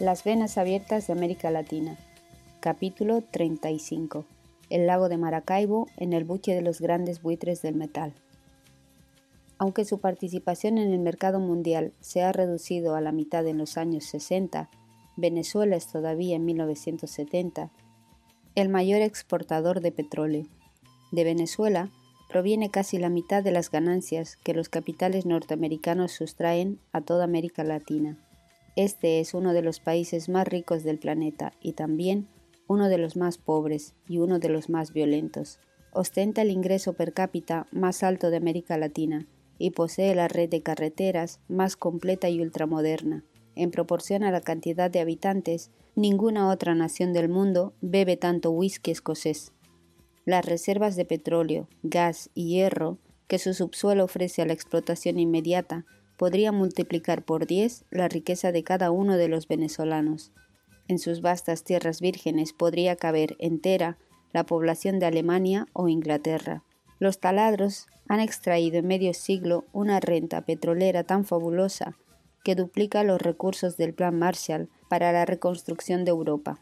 Las venas abiertas de América Latina. Capítulo 35. El lago de Maracaibo en el buche de los grandes buitres del metal. Aunque su participación en el mercado mundial se ha reducido a la mitad en los años 60, Venezuela es todavía en 1970 el mayor exportador de petróleo. De Venezuela proviene casi la mitad de las ganancias que los capitales norteamericanos sustraen a toda América Latina. Este es uno de los países más ricos del planeta y también uno de los más pobres y uno de los más violentos. Ostenta el ingreso per cápita más alto de América Latina y posee la red de carreteras más completa y ultramoderna. En proporción a la cantidad de habitantes, ninguna otra nación del mundo bebe tanto whisky escocés. Las reservas de petróleo, gas y hierro que su subsuelo ofrece a la explotación inmediata podrían multiplicar por diez la riqueza de cada uno de los venezolanos. En sus vastas tierras vírgenes podría caber entera la población de Alemania o Inglaterra. Los taladros han extraído en medio siglo una renta petrolera tan fabulosa que duplica los recursos del Plan Marshall para la reconstrucción de Europa.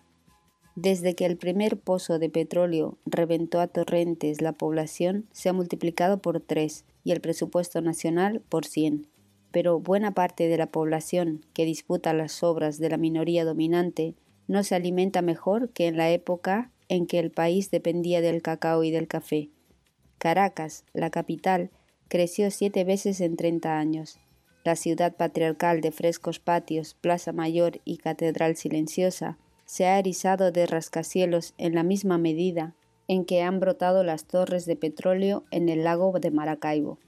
Desde que el primer pozo de petróleo reventó a torrentes, la población se ha multiplicado por tres y el presupuesto nacional por cien. Pero buena parte de la población que disputa las obras de la minoría dominante no se alimenta mejor que en la época en que el país dependía del cacao y del café. Caracas, la capital, creció siete veces en treinta años. La ciudad patriarcal de frescos patios, plaza mayor y catedral silenciosa se ha erizado de rascacielos en la misma medida en que han brotado las torres de petróleo en el lago de Maracaibo.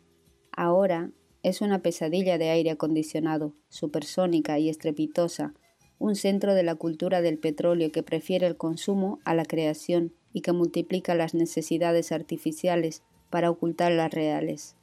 Ahora es una pesadilla de aire acondicionado, supersónica y estrepitosa, un centro de la cultura del petróleo que prefiere el consumo a la creación y que multiplica las necesidades artificiales para ocultar las reales.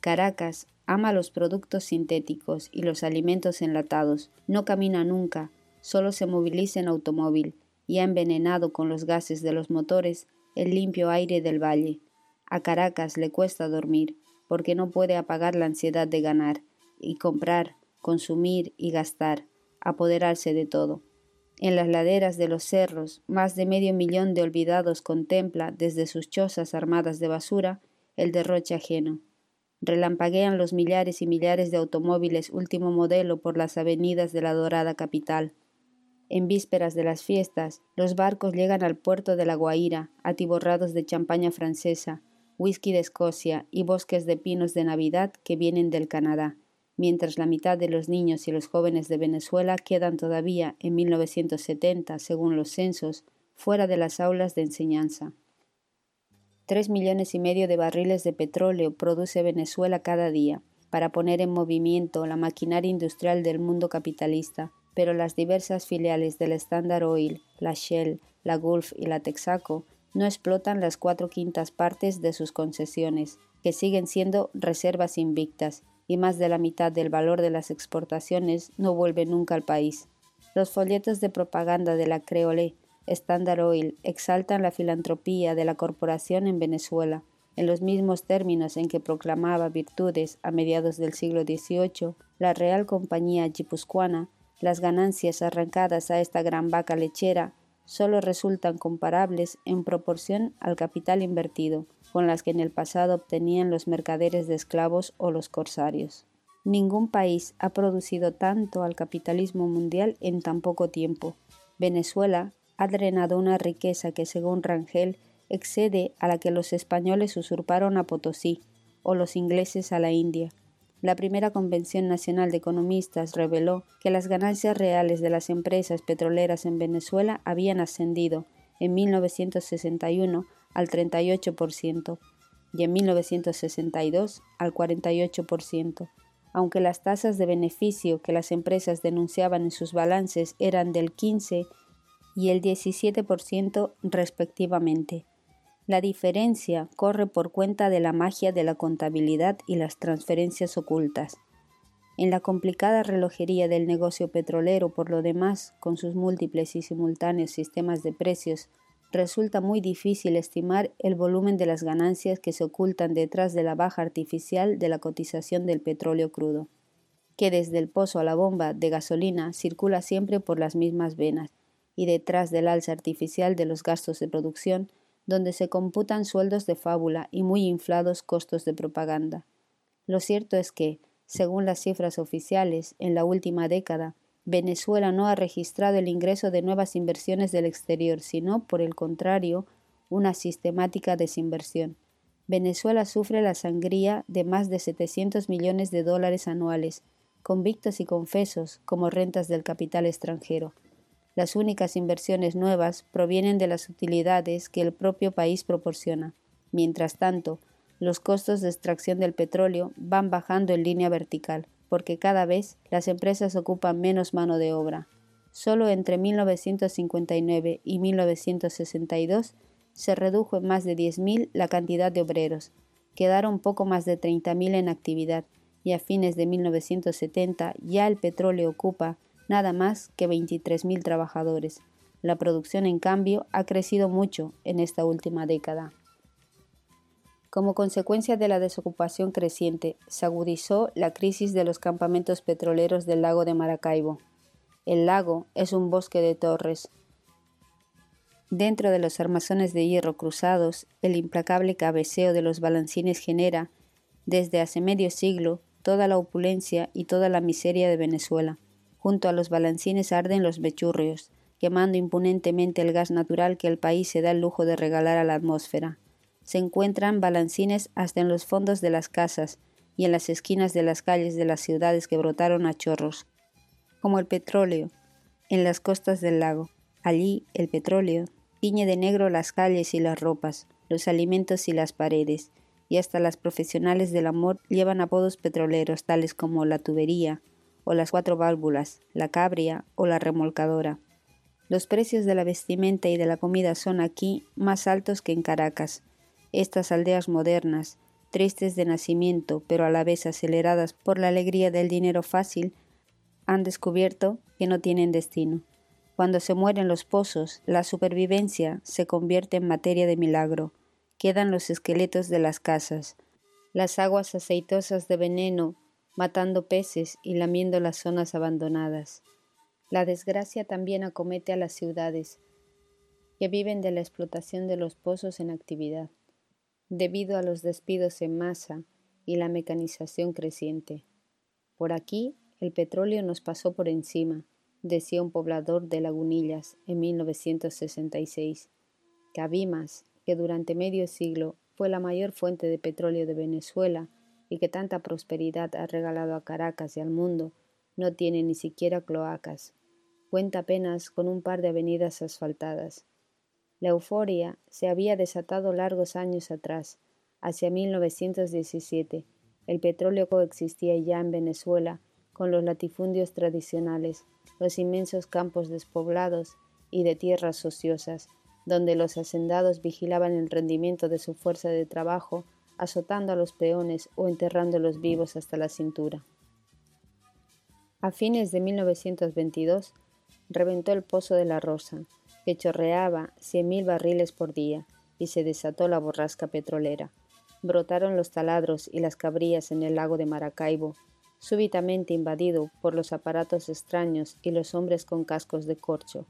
Caracas ama los productos sintéticos y los alimentos enlatados, no camina nunca, solo se moviliza en automóvil y ha envenenado con los gases de los motores el limpio aire del valle. A Caracas le cuesta dormir, porque no puede apagar la ansiedad de ganar, y comprar, consumir y gastar, apoderarse de todo. En las laderas de los cerros, más de medio millón de olvidados contempla desde sus chozas armadas de basura el derroche ajeno. Relampaguean los millares y millares de automóviles último modelo por las avenidas de la dorada capital. En vísperas de las fiestas, los barcos llegan al puerto de La Guaira, atiborrados de champaña francesa, whisky de Escocia y bosques de pinos de Navidad que vienen del Canadá, mientras la mitad de los niños y los jóvenes de Venezuela quedan todavía en 1970, según los censos, fuera de las aulas de enseñanza. Tres millones y medio de barriles de petróleo produce Venezuela cada día para poner en movimiento la maquinaria industrial del mundo capitalista, pero las diversas filiales del Standard Oil, la Shell, la Gulf y la Texaco no explotan las cuatro quintas partes de sus concesiones, que siguen siendo reservas invictas, y más de la mitad del valor de las exportaciones no vuelve nunca al país. Los folletos de propaganda de la Creole Standard Oil exaltan la filantropía de la corporación en Venezuela, en los mismos términos en que proclamaba virtudes a mediados del siglo XVIII la Real Compañía Guipuzcoana las ganancias arrancadas a esta gran vaca lechera solo resultan comparables en proporción al capital invertido con las que en el pasado obtenían los mercaderes de esclavos o los corsarios. Ningún país ha producido tanto al capitalismo mundial en tan poco tiempo. Venezuela ha drenado una riqueza que, según Rangel, excede a la que los españoles usurparon a Potosí o los ingleses a la India. La primera Convención Nacional de Economistas reveló que las ganancias reales de las empresas petroleras en Venezuela habían ascendido en 1961 al 38% y en 1962 al 48%, aunque las tasas de beneficio que las empresas denunciaban en sus balances eran del 15 y el 17% respectivamente. La diferencia corre por cuenta de la magia de la contabilidad y las transferencias ocultas. En la complicada relojería del negocio petrolero, por lo demás, con sus múltiples y simultáneos sistemas de precios, resulta muy difícil estimar el volumen de las ganancias que se ocultan detrás de la baja artificial de la cotización del petróleo crudo. que desde el pozo a la bomba de gasolina circula siempre por las mismas venas, y detrás del alza artificial de los gastos de producción, donde se computan sueldos de fábula y muy inflados costos de propaganda. Lo cierto es que, según las cifras oficiales, en la última década, Venezuela no ha registrado el ingreso de nuevas inversiones del exterior, sino, por el contrario, una sistemática desinversión. Venezuela sufre la sangría de más de 700 millones de dólares anuales, convictos y confesos como rentas del capital extranjero. Las únicas inversiones nuevas provienen de las utilidades que el propio país proporciona. Mientras tanto, los costos de extracción del petróleo van bajando en línea vertical, porque cada vez las empresas ocupan menos mano de obra. Solo entre 1959 y 1962 se redujo en más de 10.000 la cantidad de obreros, quedaron poco más de 30.000 en actividad y a fines de 1970 ya el petróleo ocupa nada más que 23.000 trabajadores. La producción, en cambio, ha crecido mucho en esta última década. Como consecuencia de la desocupación creciente, se agudizó la crisis de los campamentos petroleros del lago de Maracaibo. El lago es un bosque de torres, Dentro de los armazones de hierro cruzados, el implacable cabeceo de los balancines genera, desde hace medio siglo, toda la opulencia y toda la miseria de Venezuela. Junto a los balancines arden los bechurrios, quemando impunentemente el gas natural que el país se da el lujo de regalar a la atmósfera. Se encuentran balancines hasta en los fondos de las casas y en las esquinas de las calles de las ciudades que brotaron a chorros, como el petróleo, en las costas del lago. Allí el petróleo, tiñe de negro las calles y las ropas, los alimentos y las paredes, y hasta las profesionales del amor llevan apodos petroleros tales como la tubería, o las cuatro válvulas, la cabria o la remolcadora. Los precios de la vestimenta y de la comida son aquí más altos que en Caracas. Estas aldeas modernas, tristes de nacimiento, pero a la vez aceleradas por la alegría del dinero fácil, han descubierto que no tienen destino. Cuando se mueren los pozos, la supervivencia se convierte en materia de milagro. Quedan los esqueletos de las casas, las aguas aceitosas de veneno, matando peces y lamiendo las zonas abandonadas. La desgracia también acomete a las ciudades, que viven de la explotación de los pozos en actividad, debido a los despidos en masa y la mecanización creciente. Por aquí el petróleo nos pasó por encima, decía un poblador de Lagunillas en 1966. Cabimas, que durante medio siglo fue la mayor fuente de petróleo de Venezuela y que tanta prosperidad ha regalado a Caracas y al mundo, no tiene ni siquiera cloacas. Cuenta apenas con un par de avenidas asfaltadas. La euforia se había desatado largos años atrás, hacia 1917. El petróleo coexistía ya en Venezuela con los latifundios tradicionales, los inmensos campos despoblados y de tierras ociosas, donde los hacendados vigilaban el rendimiento de su fuerza de trabajo, azotando a los peones o enterrándolos vivos hasta la cintura. A fines de 1922 reventó el pozo de la Rosa, que chorreaba cien mil barriles por día, y se desató la borrasca petrolera. Brotaron los taladros y las cabrías en el lago de Maracaibo, súbitamente invadido por los aparatos extraños y los hombres con cascos de corcho.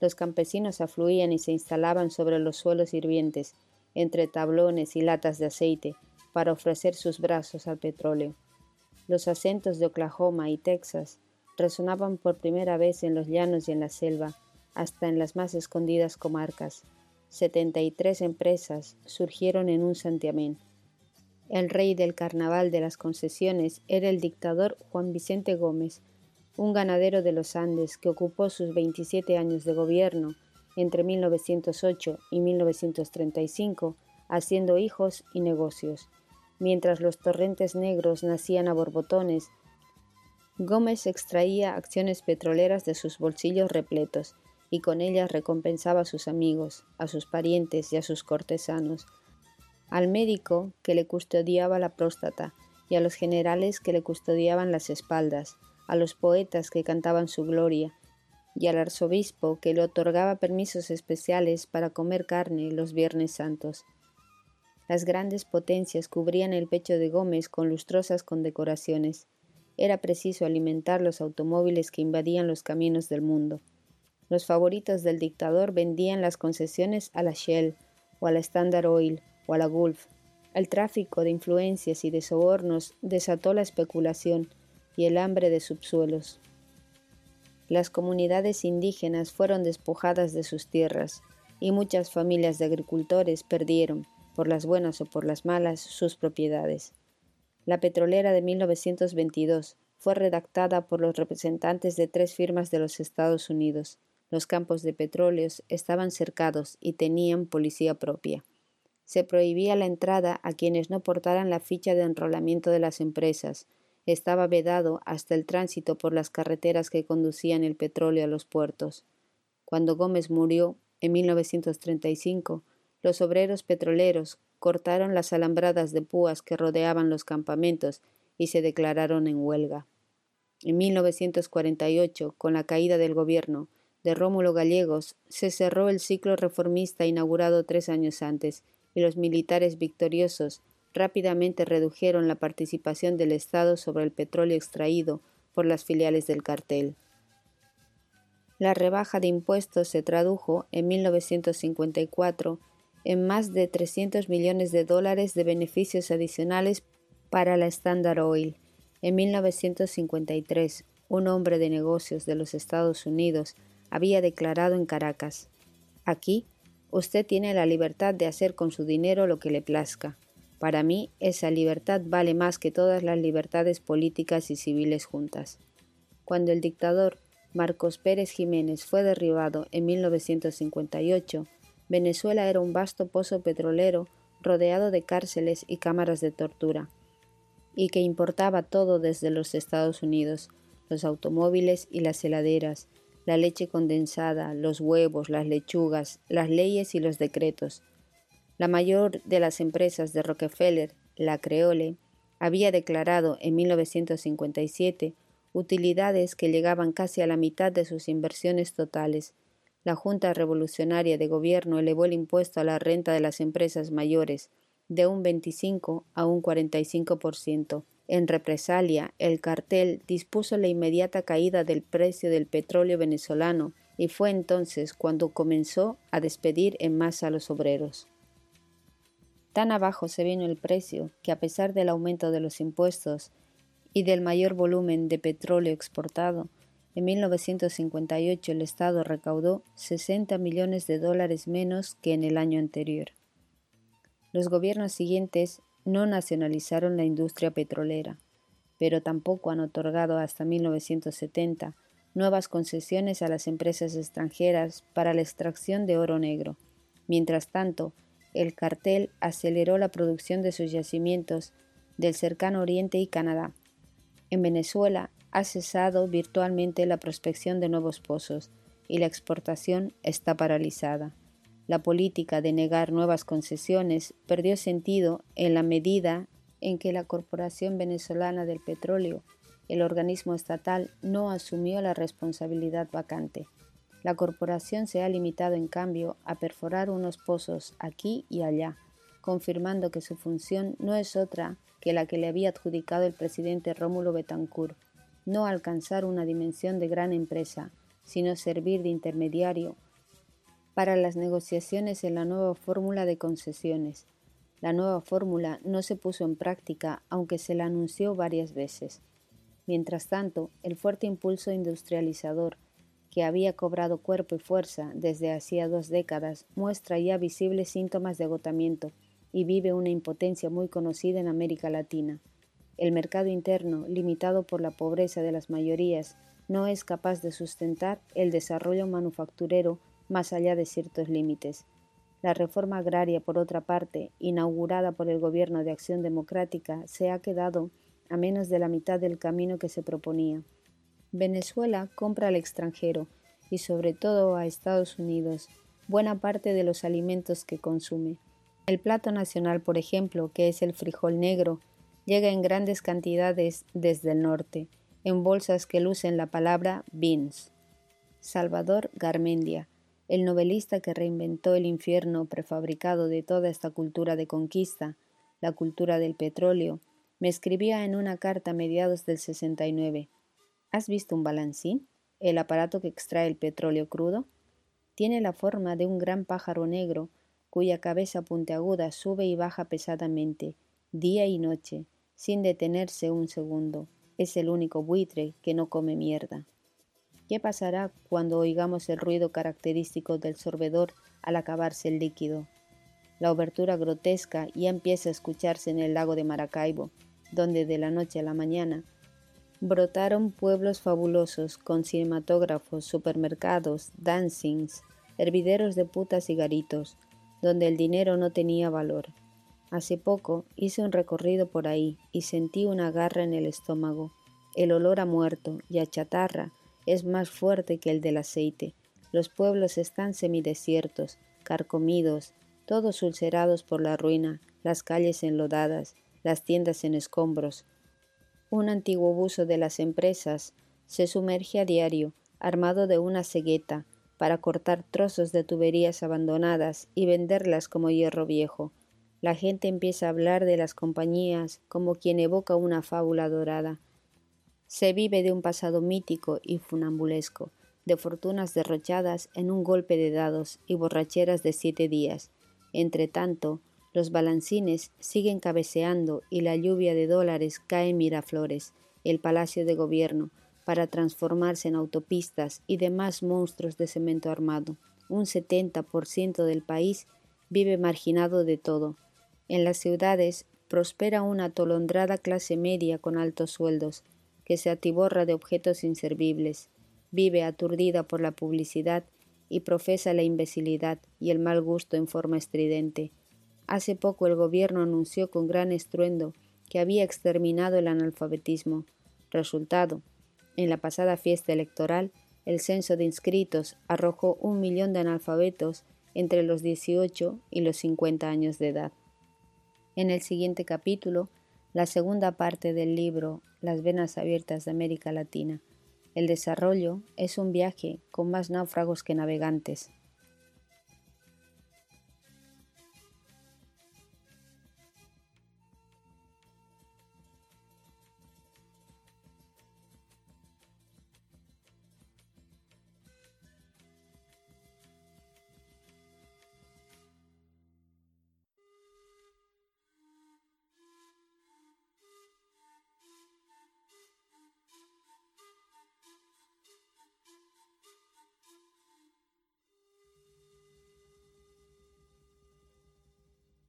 Los campesinos afluían y se instalaban sobre los suelos hirvientes, entre tablones y latas de aceite, para ofrecer sus brazos al petróleo. Los acentos de Oklahoma y Texas resonaban por primera vez en los llanos y en la selva, hasta en las más escondidas comarcas. Setenta y tres empresas surgieron en un santiamén, el rey del carnaval de las concesiones era el dictador Juan Vicente Gómez, un ganadero de los Andes que ocupó sus 27 años de gobierno entre 1908 y 1935 haciendo hijos y negocios. Mientras los torrentes negros nacían a borbotones, Gómez extraía acciones petroleras de sus bolsillos repletos y con ellas recompensaba a sus amigos, a sus parientes y a sus cortesanos, al médico que le custodiaba la próstata y a los generales que le custodiaban las espaldas, a los poetas que cantaban su gloria, y al arzobispo que le otorgaba permisos especiales para comer carne los Viernes Santos. Las grandes potencias cubrían el pecho de Gómez con lustrosas condecoraciones. era preciso alimentar los automóviles que invadían los caminos del mundo. Los favoritos del dictador vendían las concesiones a la Shell, o a la Standard Oil, o a la Gulf. El tráfico de influencias y de sobornos desató la especulación y el hambre de subsuelos. Las comunidades indígenas fueron despojadas de sus tierras, y muchas familias de agricultores perdieron, por las buenas o por las malas, sus propiedades. La petrolera de 1922 fue redactada por los representantes de tres firmas de los Estados Unidos. Los campos de petróleos estaban cercados y tenían policía propia. Se prohibía la entrada a quienes no portaran la ficha de enrolamiento de las empresas. Estaba vedado hasta el tránsito por las carreteras que conducían el petróleo a los puertos. Cuando Gómez murió, en 1935, los obreros petroleros cortaron las alambradas de púas que rodeaban los campamentos y se declararon en huelga. En 1948, con la caída del gobierno de Rómulo Gallegos, se cerró el ciclo reformista inaugurado tres años antes, y los militares victoriosos rápidamente redujeron la participación del Estado sobre el petróleo extraído por las filiales del cartel. La rebaja de impuestos se tradujo en 1954 en más de 300 millones de dólares de beneficios adicionales para la Standard Oil. En 1953, un hombre de negocios de los Estados Unidos había declarado en Caracas, Aquí, usted tiene la libertad de hacer con su dinero lo que le plazca. Para mí, esa libertad vale más que todas las libertades políticas y civiles juntas. Cuando el dictador Marcos Pérez Jiménez fue derribado en 1958, Venezuela era un vasto pozo petrolero rodeado de cárceles y cámaras de tortura, y que importaba todo desde los Estados Unidos, los automóviles y las heladeras, la leche condensada, los huevos, las lechugas, las leyes y los decretos. La mayor de las empresas de Rockefeller, la Creole, había declarado en 1957 utilidades que llegaban casi a la mitad de sus inversiones totales, la Junta Revolucionaria de Gobierno elevó el impuesto a la renta de las empresas mayores de un 25 a un 45%. En represalia, el cartel dispuso la inmediata caída del precio del petróleo venezolano y fue entonces cuando comenzó a despedir en masa a los obreros. Tan abajo se vino el precio que a pesar del aumento de los impuestos y del mayor volumen de petróleo exportado, en 1958 el Estado recaudó 60 millones de dólares menos que en el año anterior. Los gobiernos siguientes no nacionalizaron la industria petrolera, pero tampoco han otorgado hasta 1970 nuevas concesiones a las empresas extranjeras para la extracción de oro negro. Mientras tanto, el cartel aceleró la producción de sus yacimientos del cercano Oriente y Canadá. En Venezuela, ha cesado virtualmente la prospección de nuevos pozos y la exportación está paralizada. La política de negar nuevas concesiones perdió sentido en la medida en que la Corporación Venezolana del Petróleo, el organismo estatal, no asumió la responsabilidad vacante. La corporación se ha limitado, en cambio, a perforar unos pozos aquí y allá, confirmando que su función no es otra que la que le había adjudicado el presidente Rómulo Betancourt, no alcanzar una dimensión de gran empresa, sino servir de intermediario para las negociaciones en la nueva fórmula de concesiones. La nueva fórmula no se puso en práctica, aunque se la anunció varias veces. Mientras tanto, el fuerte impulso industrializador, que había cobrado cuerpo y fuerza desde hacía dos décadas, muestra ya visibles síntomas de agotamiento y vive una impotencia muy conocida en América Latina. El mercado interno, limitado por la pobreza de las mayorías, no es capaz de sustentar el desarrollo manufacturero más allá de ciertos límites. La reforma agraria, por otra parte, inaugurada por el Gobierno de Acción Democrática, se ha quedado a menos de la mitad del camino que se proponía. Venezuela compra al extranjero y sobre todo a Estados Unidos buena parte de los alimentos que consume. El plato nacional, por ejemplo, que es el frijol negro, llega en grandes cantidades desde el norte, en bolsas que lucen la palabra beans. Salvador Garmendia, el novelista que reinventó el infierno prefabricado de toda esta cultura de conquista, la cultura del petróleo, me escribía en una carta a mediados del 69. ¿Has visto un balancín? El aparato que extrae el petróleo crudo. Tiene la forma de un gran pájaro negro cuya cabeza puntiaguda sube y baja pesadamente, día y noche, sin detenerse un segundo. Es el único buitre que no come mierda. ¿Qué pasará cuando oigamos el ruido característico del sorbedor al acabarse el líquido? La obertura grotesca ya empieza a escucharse en el lago de Maracaibo, donde de la noche a la mañana brotaron pueblos fabulosos con cinematógrafos, supermercados, dancings, hervideros de putas y garitos, donde el dinero no tenía valor. Hace poco hice un recorrido por ahí y sentí una garra en el estómago. El olor a muerto y a chatarra es más fuerte que el del aceite. Los pueblos están semidesiertos, carcomidos, todos ulcerados por la ruina, las calles enlodadas, las tiendas en escombros. Un antiguo buzo de las empresas se sumerge a diario, armado de una cegueta, para cortar trozos de tuberías abandonadas y venderlas como hierro viejo. La gente empieza a hablar de las compañías como quien evoca una fábula dorada. Se vive de un pasado mítico y funambulesco, de fortunas derrochadas en un golpe de dados y borracheras de siete días. Entre tanto, los balancines siguen cabeceando y la lluvia de dólares cae en Miraflores, el palacio de gobierno, para transformarse en autopistas y demás monstruos de cemento armado. Un 70% del país vive marginado de todo. En las ciudades prospera una atolondrada clase media con altos sueldos, que se atiborra de objetos inservibles, vive aturdida por la publicidad y profesa la imbecilidad y el mal gusto en forma estridente. Hace poco el gobierno anunció con gran estruendo que había exterminado el analfabetismo. Resultado, en la pasada fiesta electoral, el censo de inscritos arrojó un millón de analfabetos entre los 18 y los 50 años de edad. En el siguiente capítulo, la segunda parte del libro Las venas abiertas de América Latina. El desarrollo es un viaje con más náufragos que navegantes.